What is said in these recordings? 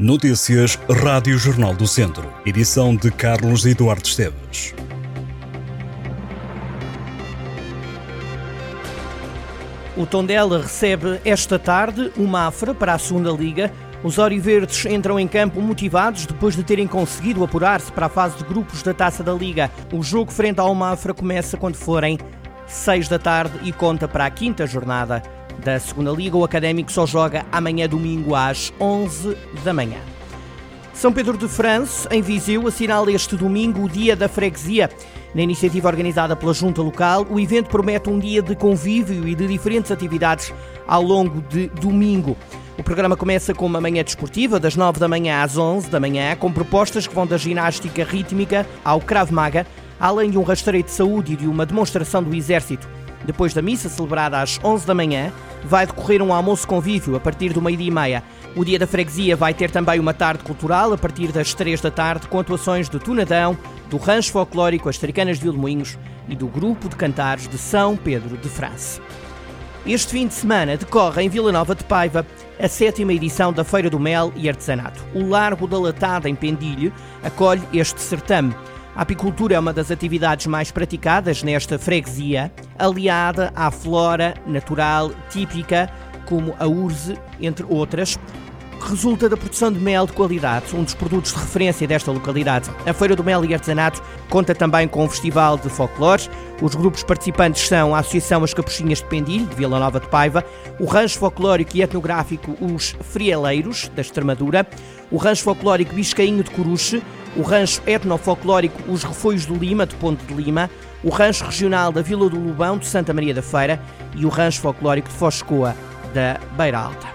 Notícias Rádio Jornal do Centro. Edição de Carlos Eduardo Esteves. O Tondela recebe esta tarde o Mafra para a segunda Liga. Os Oriverdes entram em campo motivados depois de terem conseguido apurar-se para a fase de grupos da Taça da Liga. O jogo frente ao Mafra começa quando forem 6 da tarde e conta para a quinta jornada da Segunda Liga. O Académico só joga amanhã domingo às 11 da manhã. São Pedro de France, em Viseu, assinala este domingo o Dia da Freguesia. Na iniciativa organizada pela Junta Local, o evento promete um dia de convívio e de diferentes atividades ao longo de domingo. O programa começa com uma manhã desportiva, das 9 da manhã às 11 da manhã, com propostas que vão da ginástica rítmica ao Krav Maga, além de um rastreio de saúde e de uma demonstração do Exército. Depois da missa, celebrada às 11 da manhã, vai decorrer um almoço convívio a partir do meio-dia e meia. O Dia da Freguesia vai ter também uma tarde cultural a partir das 3 da tarde, com atuações do Tunadão, do Rancho Folclórico As Tricanas de Vilmoinhos e do Grupo de Cantares de São Pedro de França. Este fim de semana decorre em Vila Nova de Paiva a sétima edição da Feira do Mel e Artesanato. O Largo da Latada, em Pendilho, acolhe este certame. A apicultura é uma das atividades mais praticadas nesta freguesia, aliada à flora natural típica, como a urze, entre outras, resulta da produção de mel de qualidade, um dos produtos de referência desta localidade. A Feira do Mel e Artesanato conta também com um festival de folclores. Os grupos participantes são a Associação As Capuchinhas de Pendilho, de Vila Nova de Paiva, o Rancho Folclórico e Etnográfico Os Frieleiros, da Extremadura, o Rancho Folclórico Biscainho de Coruche, o Rancho Etnofolclórico Os Refoios do Lima, de Ponte de Lima, o Rancho Regional da Vila do Lubão, de Santa Maria da Feira e o Rancho Folclórico de Foscoa, da Beira Alta.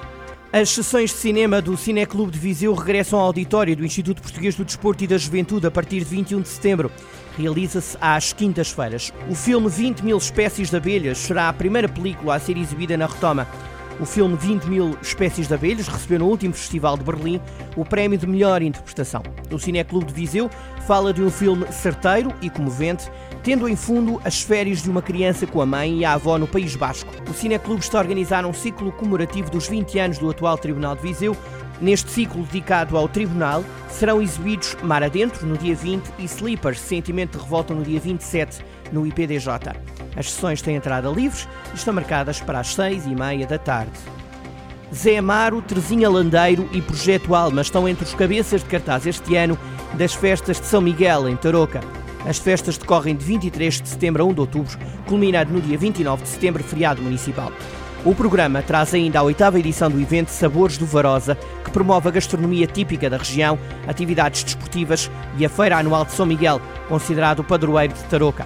As sessões de cinema do Cineclube de Viseu regressam ao auditório do Instituto Português do Desporto e da Juventude a partir de 21 de setembro. Realiza-se às quintas-feiras. O filme 20 mil espécies de abelhas será a primeira película a ser exibida na retoma. O filme 20 mil espécies de abelhas recebeu no último Festival de Berlim o prémio de melhor interpretação. O Cineclube de Viseu fala de um filme certeiro e comovente, tendo em fundo as férias de uma criança com a mãe e a avó no País Basco. O Cineclube está a organizar um ciclo comemorativo dos 20 anos do atual Tribunal de Viseu. Neste ciclo dedicado ao Tribunal, serão exibidos Mar Adentro no dia 20 e Sleepers, Sentimento de Revolta no dia 27 no IPDJ. As sessões têm entrada livres e estão marcadas para as seis e meia da tarde. Zé Amaro, Terezinha Landeiro e Projeto Alma estão entre os cabeças de cartaz este ano das festas de São Miguel, em Tarouca. As festas decorrem de 23 de setembro a 1 de outubro, culminado no dia 29 de setembro, feriado municipal. O programa traz ainda a oitava edição do evento Sabores do Varosa, que promove a gastronomia típica da região, atividades desportivas e a Feira Anual de São Miguel, considerado o padroeiro de Tarouca.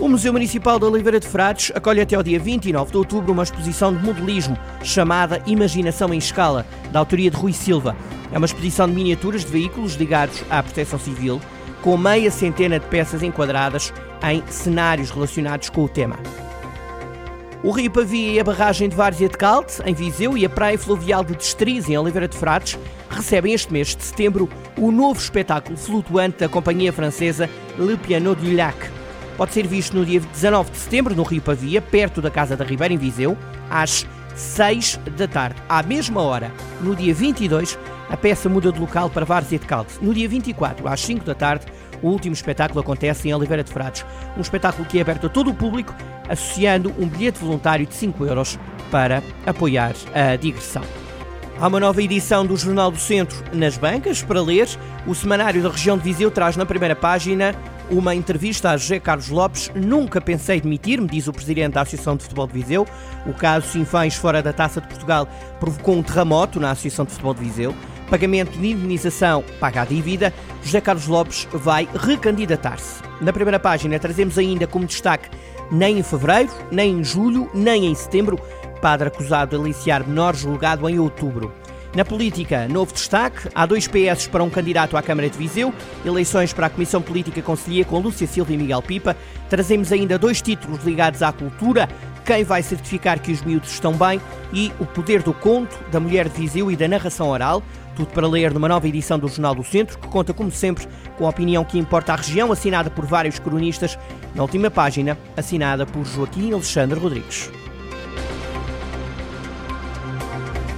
O Museu Municipal da Oliveira de Frades acolhe até ao dia 29 de outubro uma exposição de modelismo chamada Imaginação em Escala, da autoria de Rui Silva. É uma exposição de miniaturas de veículos ligados à proteção civil, com meia centena de peças enquadradas em cenários relacionados com o tema. O Rio Pavia e a barragem de Várzea de Calte, em Viseu, e a Praia Fluvial de Destriz, em Oliveira de Frades, recebem este mês de setembro o novo espetáculo flutuante da companhia francesa Le Piano du Lac pode ser visto no dia 19 de setembro no Rio Pavia, perto da Casa da Ribeira, em Viseu, às 6 da tarde. À mesma hora, no dia 22, a peça muda de local para Várzea de Calde. No dia 24, às 5 da tarde, o último espetáculo acontece em Oliveira de Frades. Um espetáculo que é aberto a todo o público, associando um bilhete voluntário de 5 euros para apoiar a digressão. Há uma nova edição do Jornal do Centro nas bancas para ler. O Semanário da Região de Viseu traz na primeira página uma entrevista a José Carlos Lopes. Nunca pensei demitir-me, diz o presidente da Associação de Futebol de Viseu. O caso Sinfãs fora da Taça de Portugal provocou um terremoto na Associação de Futebol de Viseu. Pagamento de indenização paga a dívida. José Carlos Lopes vai recandidatar-se. Na primeira página trazemos ainda como destaque nem em fevereiro, nem em julho, nem em setembro, padre acusado de aliciar menor julgado em outubro. Na política, novo destaque: há dois PS para um candidato à Câmara de Viseu, eleições para a Comissão Política Conselhia com Lúcia Silva e Miguel Pipa. Trazemos ainda dois títulos ligados à cultura: quem vai certificar que os miúdos estão bem e o poder do conto, da mulher de Viseu e da narração oral. Tudo para ler numa nova edição do Jornal do Centro, que conta, como sempre, com a opinião que importa à região, assinada por vários cronistas, na última página, assinada por Joaquim Alexandre Rodrigues.